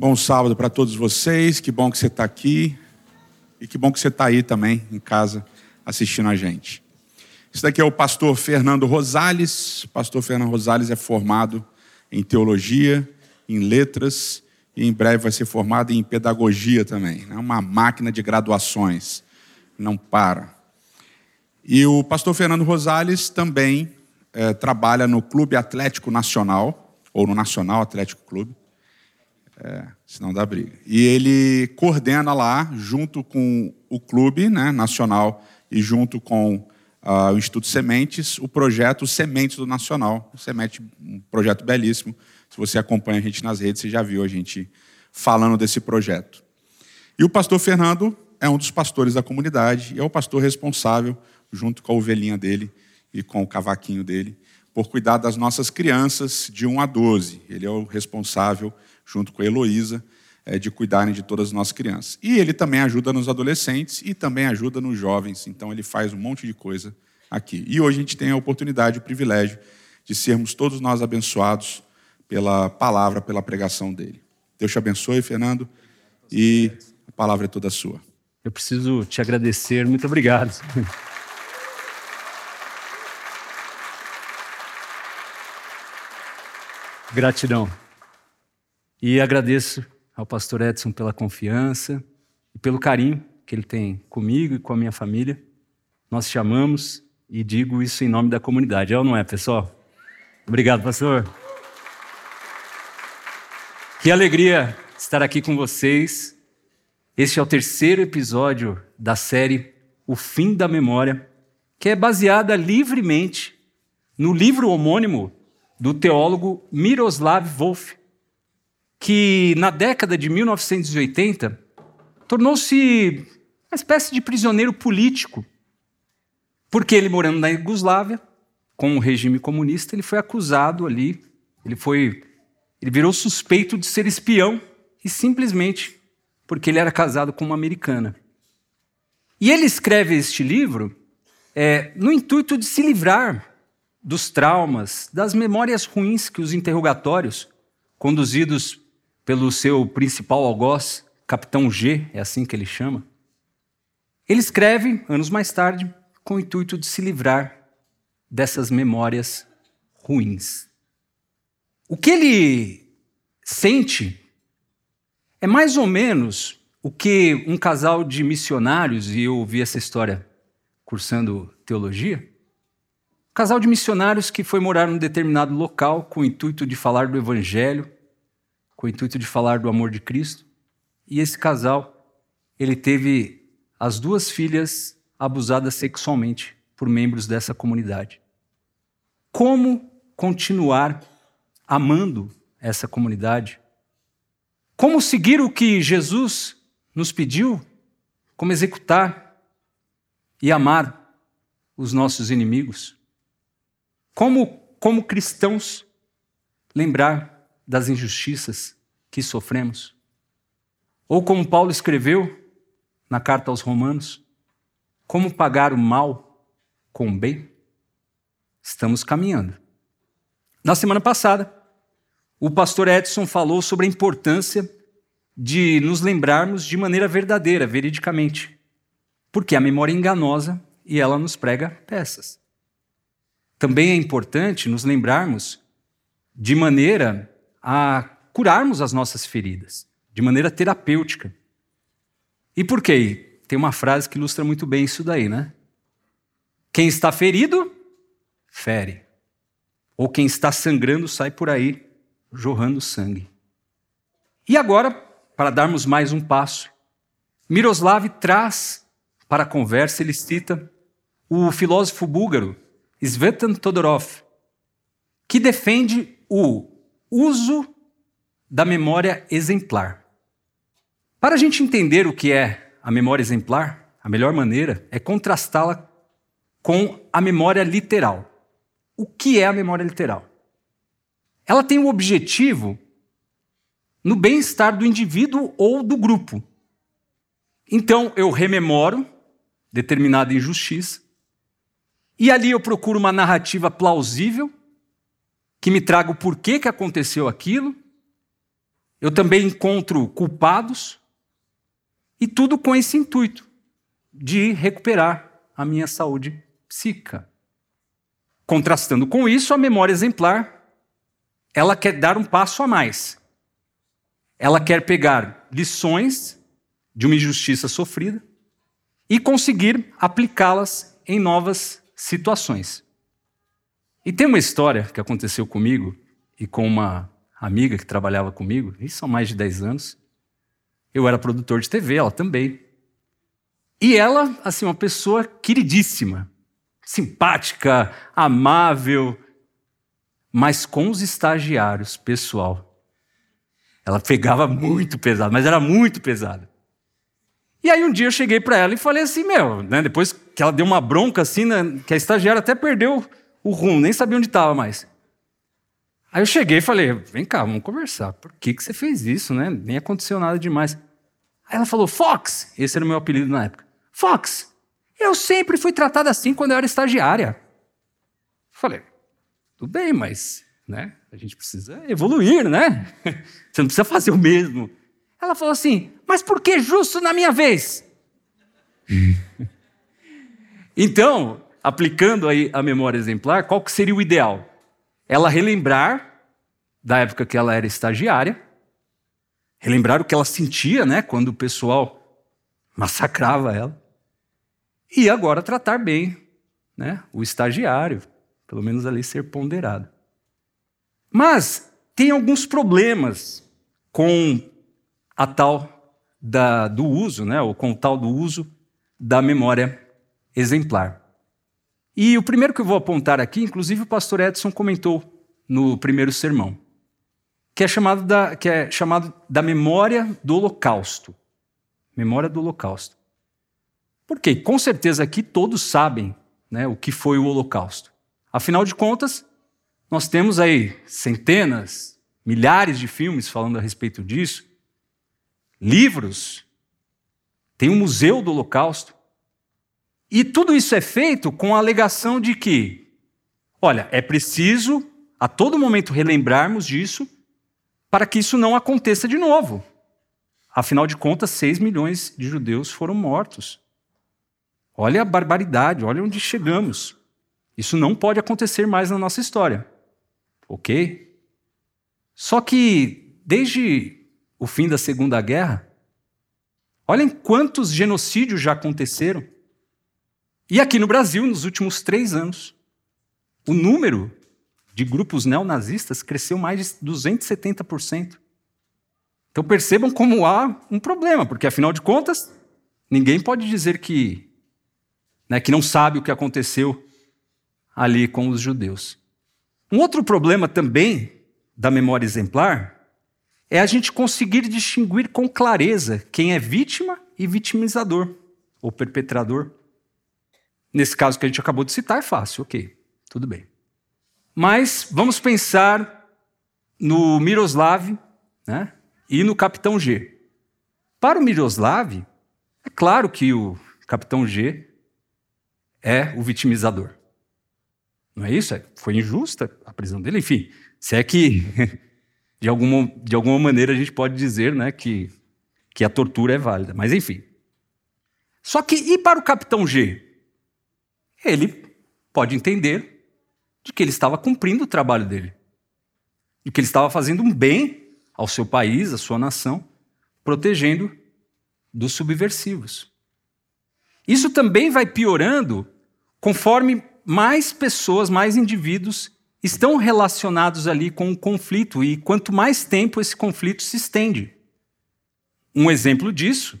Bom sábado para todos vocês, que bom que você está aqui e que bom que você está aí também em casa assistindo a gente. Esse daqui é o pastor Fernando Rosales. O pastor Fernando Rosales é formado em teologia, em letras e em breve vai ser formado em pedagogia também. É uma máquina de graduações, não para. E o pastor Fernando Rosales também é, trabalha no Clube Atlético Nacional, ou no Nacional Atlético Clube, é, senão dá briga. E ele coordena lá, junto com o clube né, nacional e junto com uh, o Instituto Sementes, o projeto Sementes do Nacional. Semente, um projeto belíssimo. Se você acompanha a gente nas redes, você já viu a gente falando desse projeto. E o pastor Fernando é um dos pastores da comunidade e é o pastor responsável, junto com a ovelhinha dele e com o cavaquinho dele, por cuidar das nossas crianças de 1 a 12. Ele é o responsável junto com a Heloísa, é, de cuidarem de todas as nossas crianças. E ele também ajuda nos adolescentes e também ajuda nos jovens, então ele faz um monte de coisa aqui. E hoje a gente tem a oportunidade, o privilégio de sermos todos nós abençoados pela palavra, pela pregação dele. Deus te abençoe, Fernando, e a palavra é toda sua. Eu preciso te agradecer, muito obrigado. Gratidão. E agradeço ao pastor Edson pela confiança e pelo carinho que ele tem comigo e com a minha família. Nós chamamos e digo isso em nome da comunidade. É ou não é, pessoal? Obrigado, pastor. Que alegria estar aqui com vocês. Este é o terceiro episódio da série O Fim da Memória, que é baseada livremente no livro homônimo do teólogo Miroslav Volf, que na década de 1980 tornou-se uma espécie de prisioneiro político, porque ele morando na Iugoslávia, com o regime comunista, ele foi acusado ali, ele foi ele virou suspeito de ser espião e simplesmente porque ele era casado com uma americana. E ele escreve este livro é, no intuito de se livrar dos traumas, das memórias ruins que os interrogatórios, conduzidos pelo seu principal algoz, Capitão G, é assim que ele chama. Ele escreve, anos mais tarde, com o intuito de se livrar dessas memórias ruins. O que ele sente é mais ou menos o que um casal de missionários, e eu ouvi essa história cursando teologia, um casal de missionários que foi morar num determinado local com o intuito de falar do evangelho com o intuito de falar do amor de Cristo. E esse casal, ele teve as duas filhas abusadas sexualmente por membros dessa comunidade. Como continuar amando essa comunidade? Como seguir o que Jesus nos pediu? Como executar e amar os nossos inimigos? Como, como cristãos, lembrar das injustiças que sofremos. Ou como Paulo escreveu na carta aos Romanos, como pagar o mal com o bem? Estamos caminhando. Na semana passada, o pastor Edson falou sobre a importância de nos lembrarmos de maneira verdadeira, veridicamente, porque a memória é enganosa e ela nos prega peças. Também é importante nos lembrarmos de maneira a curarmos as nossas feridas de maneira terapêutica. E por quê? Tem uma frase que ilustra muito bem isso daí, né? Quem está ferido, fere. Ou quem está sangrando sai por aí jorrando sangue. E agora, para darmos mais um passo, Miroslav traz para a conversa, ele cita o filósofo búlgaro Svetan Todorov, que defende o uso da memória exemplar. Para a gente entender o que é a memória exemplar, a melhor maneira é contrastá-la com a memória literal. O que é a memória literal? Ela tem o objetivo no bem-estar do indivíduo ou do grupo. Então, eu rememoro determinada injustiça, e ali eu procuro uma narrativa plausível que me traga o porquê que aconteceu aquilo, eu também encontro culpados, e tudo com esse intuito de recuperar a minha saúde psíquica. Contrastando com isso, a memória exemplar, ela quer dar um passo a mais. Ela quer pegar lições de uma injustiça sofrida e conseguir aplicá-las em novas situações. E tem uma história que aconteceu comigo e com uma amiga que trabalhava comigo, isso são mais de 10 anos. Eu era produtor de TV, ela também. E ela, assim, uma pessoa queridíssima, simpática, amável, mas com os estagiários, pessoal. Ela pegava muito pesado, mas era muito pesada. E aí um dia eu cheguei para ela e falei assim, meu, né, depois que ela deu uma bronca assim, né, que a estagiária até perdeu o rumo, nem sabia onde estava mais. Aí eu cheguei e falei, vem cá, vamos conversar. Por que, que você fez isso, né? Nem aconteceu nada demais. Aí ela falou, Fox, esse era o meu apelido na época. Fox, eu sempre fui tratada assim quando eu era estagiária. Falei, tudo bem, mas né, a gente precisa evoluir, né? Você não precisa fazer o mesmo. Ela falou assim, mas por que justo na minha vez? então, aplicando aí a memória exemplar, qual que seria o ideal? Ela relembrar da época que ela era estagiária, relembrar o que ela sentia, né, quando o pessoal massacrava ela, e agora tratar bem né, o estagiário, pelo menos ali ser ponderado. Mas tem alguns problemas com a tal da, do uso, né, ou com o tal do uso da memória exemplar. E o primeiro que eu vou apontar aqui, inclusive o pastor Edson comentou no primeiro sermão, que é chamado da, que é chamado da memória do Holocausto. Memória do Holocausto. Porque, com certeza, aqui todos sabem né, o que foi o Holocausto. Afinal de contas, nós temos aí centenas, milhares de filmes falando a respeito disso, livros, tem um museu do Holocausto. E tudo isso é feito com a alegação de que, olha, é preciso a todo momento relembrarmos disso para que isso não aconteça de novo. Afinal de contas, 6 milhões de judeus foram mortos. Olha a barbaridade, olha onde chegamos. Isso não pode acontecer mais na nossa história. Ok? Só que, desde o fim da Segunda Guerra, olhem quantos genocídios já aconteceram. E aqui no Brasil, nos últimos três anos, o número de grupos neonazistas cresceu mais de 270%. Então percebam como há um problema, porque afinal de contas, ninguém pode dizer que né, que não sabe o que aconteceu ali com os judeus. Um outro problema também da memória exemplar é a gente conseguir distinguir com clareza quem é vítima e vitimizador, ou perpetrador. Nesse caso que a gente acabou de citar, é fácil, ok, tudo bem. Mas vamos pensar no Miroslav né, e no Capitão G. Para o Miroslav, é claro que o Capitão G é o vitimizador. Não é isso? É, foi injusta a prisão dele. Enfim, se é que de alguma, de alguma maneira a gente pode dizer né, que, que a tortura é válida. Mas enfim. Só que e para o capitão G? Ele pode entender de que ele estava cumprindo o trabalho dele. De que ele estava fazendo um bem ao seu país, à sua nação, protegendo dos subversivos. Isso também vai piorando conforme mais pessoas, mais indivíduos estão relacionados ali com o conflito e quanto mais tempo esse conflito se estende. Um exemplo disso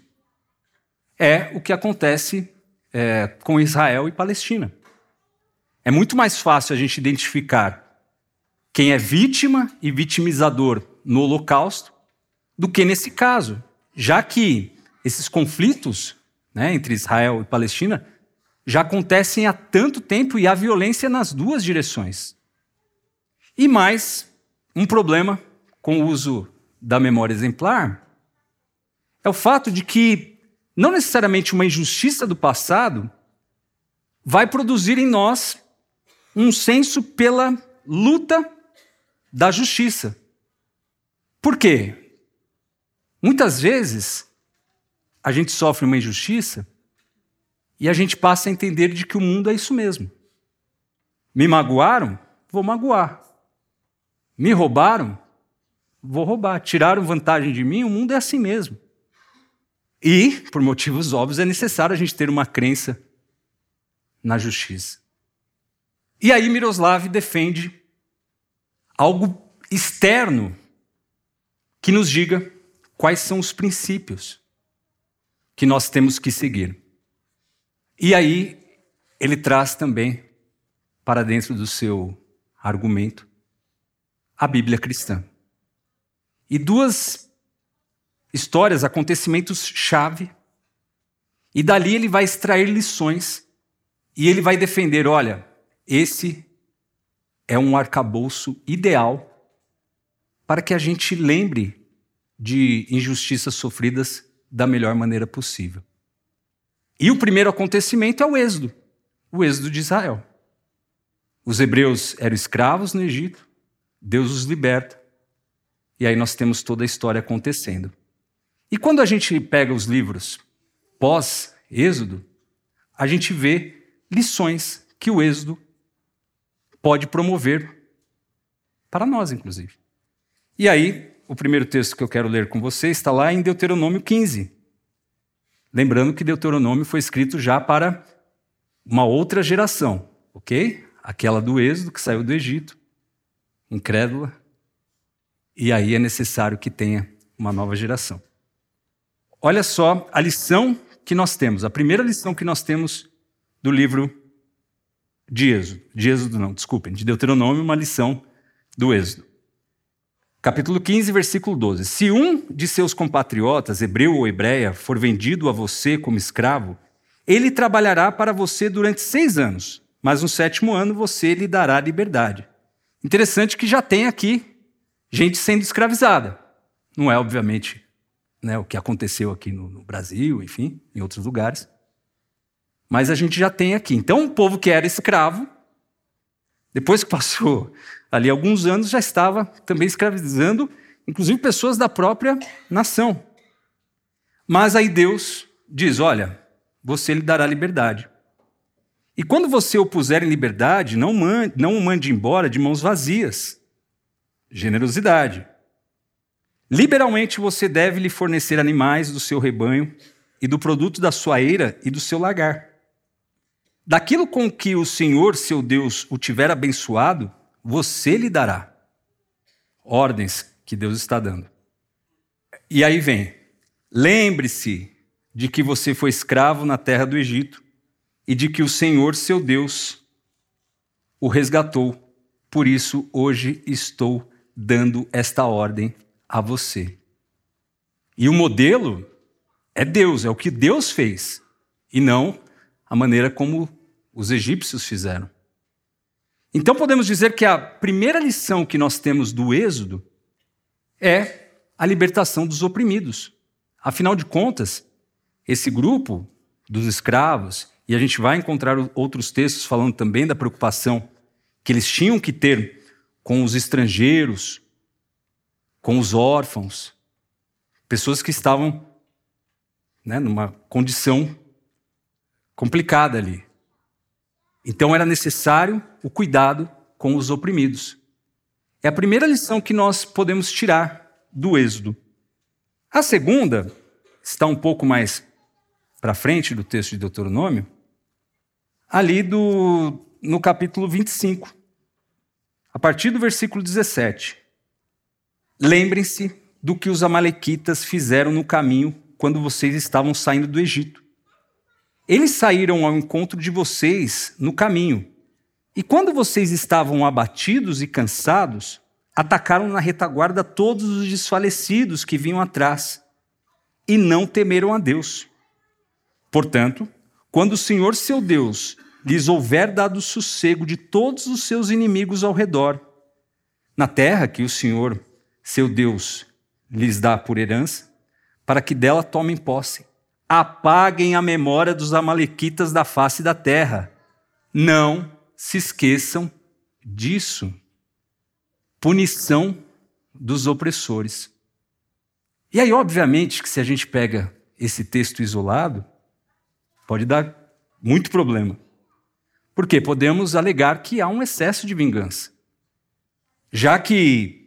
é o que acontece é, com Israel e Palestina. É muito mais fácil a gente identificar quem é vítima e vitimizador no Holocausto do que nesse caso, já que esses conflitos né, entre Israel e Palestina já acontecem há tanto tempo e há violência nas duas direções. E mais, um problema com o uso da memória exemplar é o fato de que não necessariamente uma injustiça do passado vai produzir em nós um senso pela luta da justiça. Por quê? Muitas vezes, a gente sofre uma injustiça e a gente passa a entender de que o mundo é isso mesmo. Me magoaram? Vou magoar. Me roubaram? Vou roubar. Tiraram vantagem de mim? O mundo é assim mesmo. E, por motivos óbvios, é necessário a gente ter uma crença na justiça. E aí Miroslav defende algo externo que nos diga quais são os princípios que nós temos que seguir. E aí ele traz também para dentro do seu argumento a Bíblia cristã. E duas histórias, acontecimentos-chave, e dali ele vai extrair lições e ele vai defender: olha, esse é um arcabouço ideal para que a gente lembre de injustiças sofridas da melhor maneira possível. E o primeiro acontecimento é o Êxodo, o Êxodo de Israel. Os hebreus eram escravos no Egito, Deus os liberta, e aí nós temos toda a história acontecendo. E quando a gente pega os livros pós-Êxodo, a gente vê lições que o Êxodo pode promover para nós, inclusive. E aí, o primeiro texto que eu quero ler com você está lá em Deuteronômio 15. Lembrando que Deuteronômio foi escrito já para uma outra geração, ok? Aquela do Êxodo, que saiu do Egito, incrédula, e aí é necessário que tenha uma nova geração. Olha só a lição que nós temos, a primeira lição que nós temos do livro de Êxodo. De Êxodo, não, desculpem, de Deuteronômio, uma lição do Êxodo. Capítulo 15, versículo 12. Se um de seus compatriotas, hebreu ou hebreia, for vendido a você como escravo, ele trabalhará para você durante seis anos, mas no sétimo ano você lhe dará liberdade. Interessante que já tem aqui gente sendo escravizada. Não é, obviamente, né, o que aconteceu aqui no, no Brasil, enfim, em outros lugares. Mas a gente já tem aqui. Então, o povo que era escravo, depois que passou ali alguns anos, já estava também escravizando, inclusive pessoas da própria nação. Mas aí Deus diz: olha, você lhe dará liberdade. E quando você o puser em liberdade, não, mande, não o mande embora de mãos vazias. Generosidade. Liberalmente você deve lhe fornecer animais do seu rebanho e do produto da sua eira e do seu lagar. Daquilo com que o Senhor, seu Deus, o tiver abençoado, você lhe dará. Ordens que Deus está dando. E aí vem: lembre-se de que você foi escravo na terra do Egito e de que o Senhor, seu Deus, o resgatou. Por isso, hoje estou dando esta ordem a você. E o modelo é Deus, é o que Deus fez, e não a maneira como os egípcios fizeram. Então podemos dizer que a primeira lição que nós temos do Êxodo é a libertação dos oprimidos. Afinal de contas, esse grupo dos escravos, e a gente vai encontrar outros textos falando também da preocupação que eles tinham que ter com os estrangeiros, com os órfãos, pessoas que estavam né, numa condição complicada ali. Então era necessário o cuidado com os oprimidos. É a primeira lição que nós podemos tirar do Êxodo. A segunda está um pouco mais para frente do texto de Deuteronômio, ali do, no capítulo 25, a partir do versículo 17. Lembrem-se do que os Amalequitas fizeram no caminho quando vocês estavam saindo do Egito. Eles saíram ao encontro de vocês no caminho. E quando vocês estavam abatidos e cansados, atacaram na retaguarda todos os desfalecidos que vinham atrás e não temeram a Deus. Portanto, quando o Senhor seu Deus lhes houver dado sossego de todos os seus inimigos ao redor, na terra que o Senhor seu Deus lhes dá por herança, para que dela tomem posse, apaguem a memória dos Amalequitas da face da terra. Não se esqueçam disso. Punição dos opressores. E aí, obviamente, que se a gente pega esse texto isolado, pode dar muito problema. Porque podemos alegar que há um excesso de vingança. Já que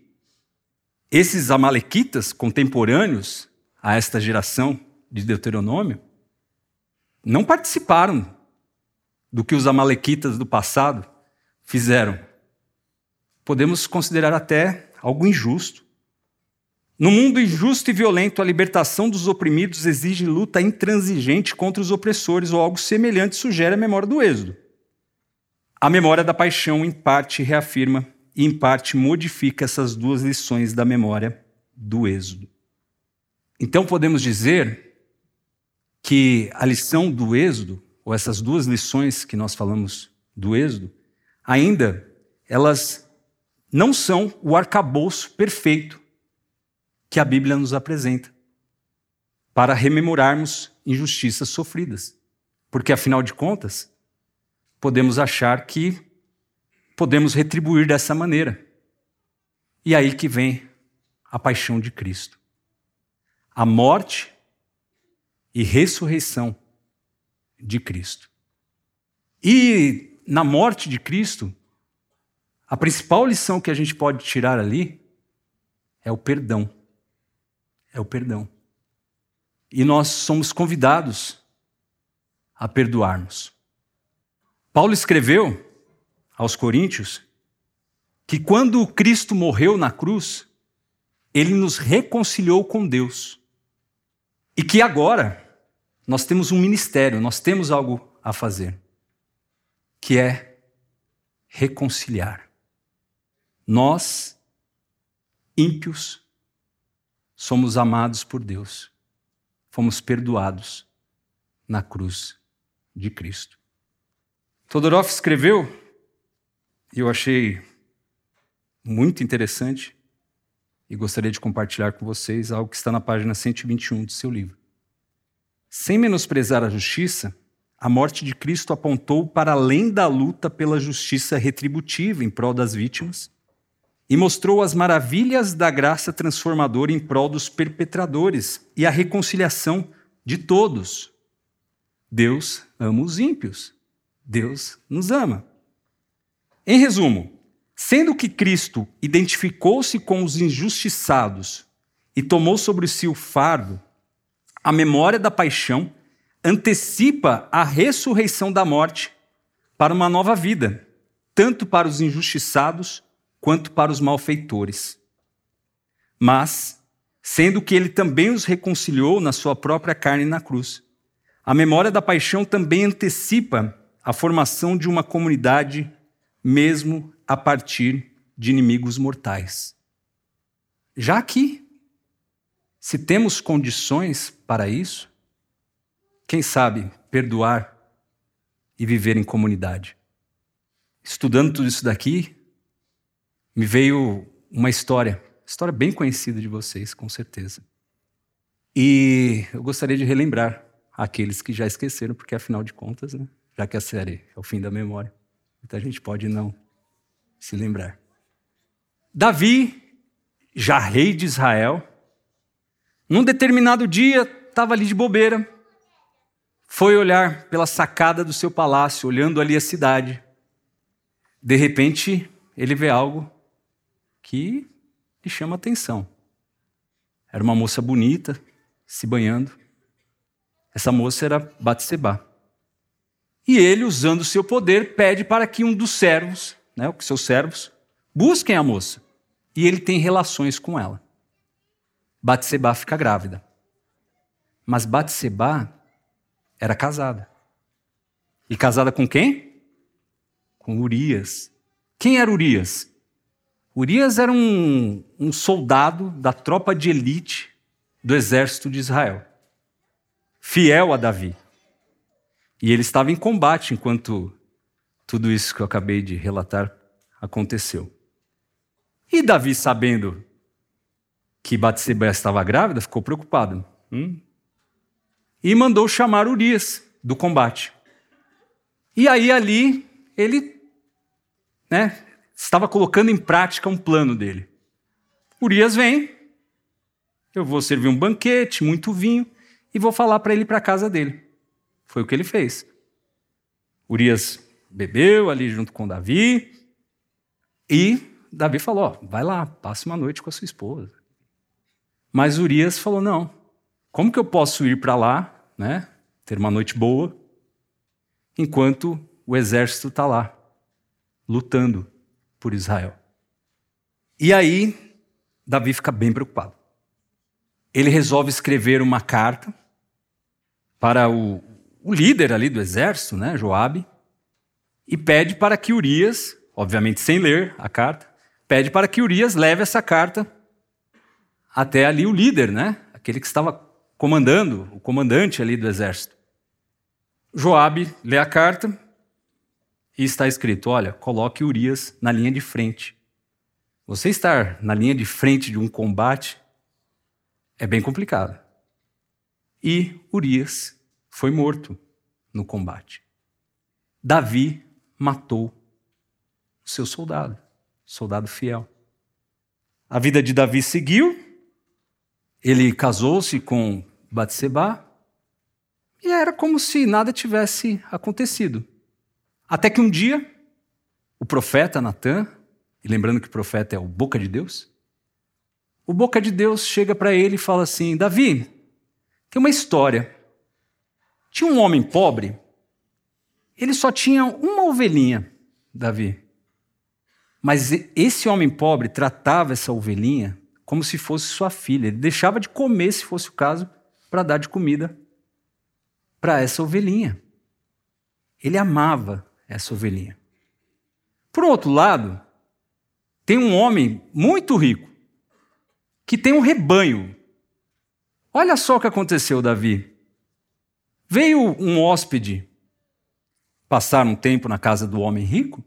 esses amalequitas contemporâneos a esta geração de Deuteronômio não participaram do que os amalequitas do passado fizeram. Podemos considerar até algo injusto. No mundo injusto e violento, a libertação dos oprimidos exige luta intransigente contra os opressores, ou algo semelhante sugere a memória do Êxodo. A memória da paixão, em parte, reafirma e, em parte, modifica essas duas lições da memória do Êxodo. Então, podemos dizer que a lição do Êxodo, ou essas duas lições que nós falamos do Êxodo, ainda elas não são o arcabouço perfeito que a Bíblia nos apresenta para rememorarmos injustiças sofridas. Porque, afinal de contas, podemos achar que podemos retribuir dessa maneira. E aí que vem a paixão de Cristo. A morte e ressurreição de Cristo. E na morte de Cristo, a principal lição que a gente pode tirar ali é o perdão. É o perdão. E nós somos convidados a perdoarmos. Paulo escreveu aos Coríntios que quando Cristo morreu na cruz, ele nos reconciliou com Deus. E que agora nós temos um ministério, nós temos algo a fazer, que é reconciliar. Nós, ímpios, somos amados por Deus, fomos perdoados na cruz de Cristo. Todorov escreveu, e eu achei muito interessante, e gostaria de compartilhar com vocês algo que está na página 121 do seu livro. Sem menosprezar a justiça, a morte de Cristo apontou para além da luta pela justiça retributiva em prol das vítimas e mostrou as maravilhas da graça transformadora em prol dos perpetradores e a reconciliação de todos. Deus ama os ímpios. Deus nos ama. Em resumo, sendo que Cristo identificou-se com os injustiçados e tomou sobre si o fardo, a memória da paixão antecipa a ressurreição da morte para uma nova vida, tanto para os injustiçados quanto para os malfeitores. Mas, sendo que ele também os reconciliou na sua própria carne na cruz, a memória da paixão também antecipa a formação de uma comunidade, mesmo a partir de inimigos mortais. Já que, se temos condições para isso, quem sabe perdoar e viver em comunidade. Estudando tudo isso daqui, me veio uma história, história bem conhecida de vocês, com certeza. E eu gostaria de relembrar aqueles que já esqueceram, porque afinal de contas, né? já que a série é o fim da memória. Muita gente pode não se lembrar. Davi, já rei de Israel, num determinado dia estava ali de bobeira, foi olhar pela sacada do seu palácio, olhando ali a cidade. De repente, ele vê algo que lhe chama atenção. Era uma moça bonita, se banhando. Essa moça era Batseba. E ele, usando o seu poder, pede para que um dos servos, né, seus servos, busquem a moça. E ele tem relações com ela. Batseba fica grávida. Mas Batseba era casada. E casada com quem? Com Urias. Quem era Urias? Urias era um, um soldado da tropa de elite do exército de Israel, fiel a Davi. E ele estava em combate enquanto tudo isso que eu acabei de relatar aconteceu. E Davi, sabendo que Batseba estava grávida, ficou preocupado. Hum? E mandou chamar Urias do combate. E aí ali ele né, estava colocando em prática um plano dele. Urias vem eu vou servir um banquete, muito vinho, e vou falar para ele para casa dele. Foi o que ele fez. Urias bebeu ali junto com Davi, e Davi falou: vai lá, passe uma noite com a sua esposa. Mas Urias falou: não, como que eu posso ir para lá, né, ter uma noite boa, enquanto o exército está lá, lutando por Israel? E aí, Davi fica bem preocupado. Ele resolve escrever uma carta para o, o líder ali do exército, né, Joabe, e pede para que Urias, obviamente sem ler a carta, pede para que Urias leve essa carta até ali o líder, né, aquele que estava comandando, o comandante ali do exército. Joabe lê a carta e está escrito: olha, coloque Urias na linha de frente. Você estar na linha de frente de um combate é bem complicado. E Urias foi morto no combate. Davi matou o seu soldado, soldado fiel. A vida de Davi seguiu. Ele casou-se com Batseba e era como se nada tivesse acontecido. Até que um dia, o profeta Natan, e lembrando que o profeta é o boca de Deus, o boca de Deus chega para ele e fala assim: Davi, tem uma história. Tinha um homem pobre, ele só tinha uma ovelhinha, Davi. Mas esse homem pobre tratava essa ovelhinha como se fosse sua filha. Ele deixava de comer, se fosse o caso, para dar de comida para essa ovelhinha. Ele amava essa ovelhinha. Por outro lado, tem um homem muito rico que tem um rebanho. Olha só o que aconteceu, Davi. Veio um hóspede passar um tempo na casa do homem rico,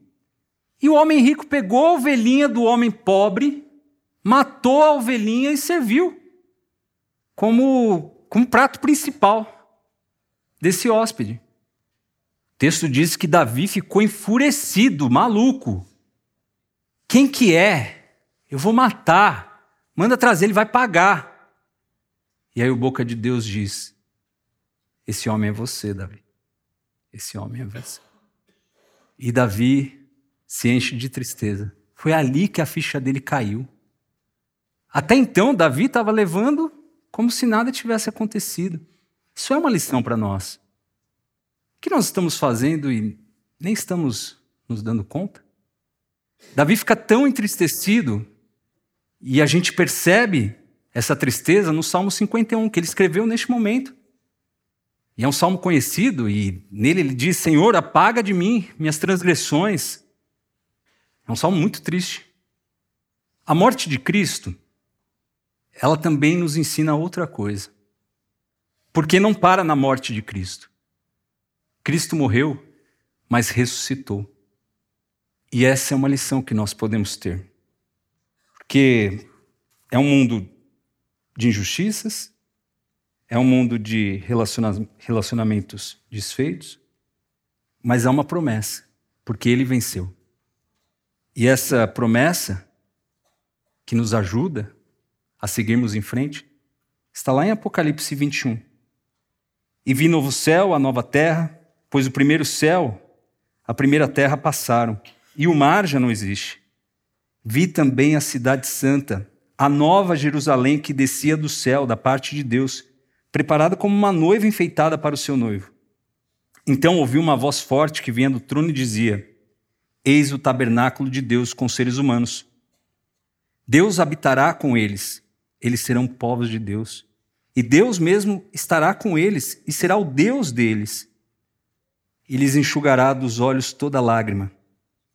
e o homem rico pegou a ovelhinha do homem pobre, matou a ovelhinha e serviu como, como prato principal desse hóspede. O texto diz que Davi ficou enfurecido, maluco. Quem que é? Eu vou matar. Manda trazer, ele vai pagar. E aí o boca de Deus diz: Esse homem é você, Davi. Esse homem é você. E Davi se enche de tristeza. Foi ali que a ficha dele caiu. Até então, Davi estava levando como se nada tivesse acontecido. Isso é uma lição para nós. O que nós estamos fazendo e nem estamos nos dando conta? Davi fica tão entristecido e a gente percebe essa tristeza no Salmo 51, que ele escreveu neste momento. E é um salmo conhecido, e nele ele diz: Senhor, apaga de mim minhas transgressões. É um salmo muito triste. A morte de Cristo, ela também nos ensina outra coisa. Porque não para na morte de Cristo. Cristo morreu, mas ressuscitou. E essa é uma lição que nós podemos ter. Porque é um mundo de injustiças, é um mundo de relacionamentos desfeitos, mas há uma promessa, porque ele venceu. E essa promessa, que nos ajuda a seguirmos em frente, está lá em Apocalipse 21. E vi novo céu, a nova terra, pois o primeiro céu, a primeira terra passaram, e o mar já não existe. Vi também a cidade santa, a nova Jerusalém que descia do céu, da parte de Deus, preparada como uma noiva enfeitada para o seu noivo. Então ouvi uma voz forte que vinha do trono e dizia: Eis o tabernáculo de Deus com seres humanos. Deus habitará com eles, eles serão povos de Deus. E Deus mesmo estará com eles e será o Deus deles. E lhes enxugará dos olhos toda lágrima,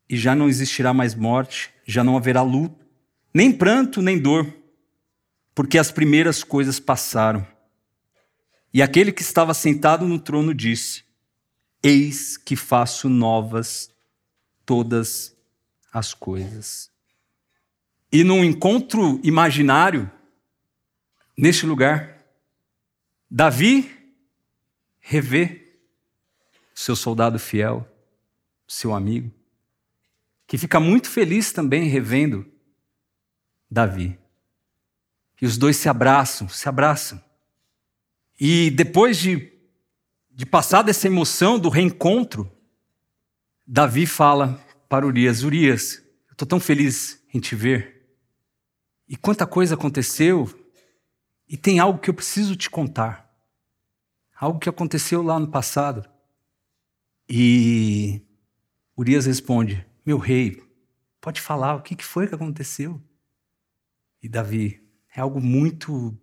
e já não existirá mais morte, já não haverá luto, nem pranto, nem dor, porque as primeiras coisas passaram. E aquele que estava sentado no trono disse: Eis que faço novas todas as coisas. E num encontro imaginário, neste lugar, Davi revê seu soldado fiel, seu amigo, que fica muito feliz também revendo Davi. E os dois se abraçam, se abraçam. E depois de, de passar dessa emoção do reencontro, Davi fala para Urias: Urias, eu estou tão feliz em te ver. E quanta coisa aconteceu, e tem algo que eu preciso te contar. Algo que aconteceu lá no passado. E Urias responde: Meu rei, pode falar, o que foi que aconteceu? E Davi, é algo muito,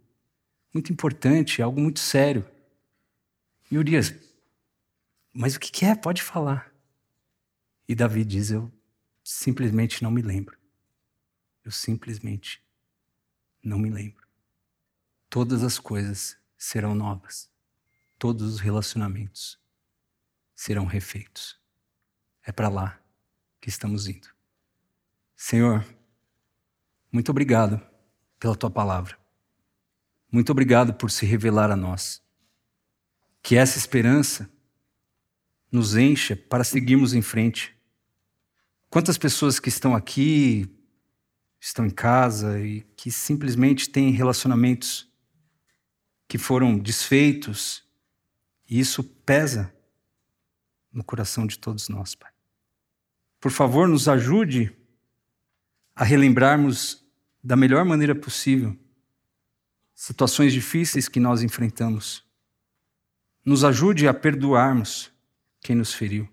muito importante, é algo muito sério. E Urias, mas o que é? Pode falar. E Davi diz: Eu simplesmente não me lembro. Eu simplesmente não me lembro. Todas as coisas serão novas. Todos os relacionamentos serão refeitos. É para lá que estamos indo. Senhor, muito obrigado pela tua palavra. Muito obrigado por se revelar a nós. Que essa esperança nos encha para seguirmos em frente. Quantas pessoas que estão aqui, estão em casa e que simplesmente têm relacionamentos que foram desfeitos, e isso pesa no coração de todos nós, Pai. Por favor, nos ajude a relembrarmos da melhor maneira possível situações difíceis que nós enfrentamos. Nos ajude a perdoarmos quem nos feriu.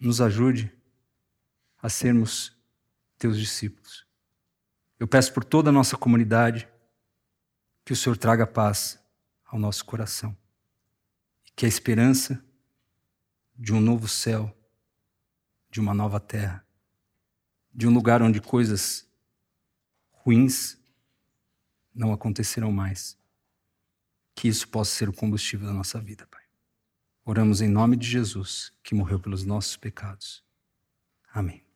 Nos ajude a sermos teus discípulos. Eu peço por toda a nossa comunidade que o Senhor traga paz ao nosso coração. E que a esperança de um novo céu, de uma nova terra, de um lugar onde coisas ruins não acontecerão mais. Que isso possa ser o combustível da nossa vida, Pai. Oramos em nome de Jesus, que morreu pelos nossos pecados. Amém.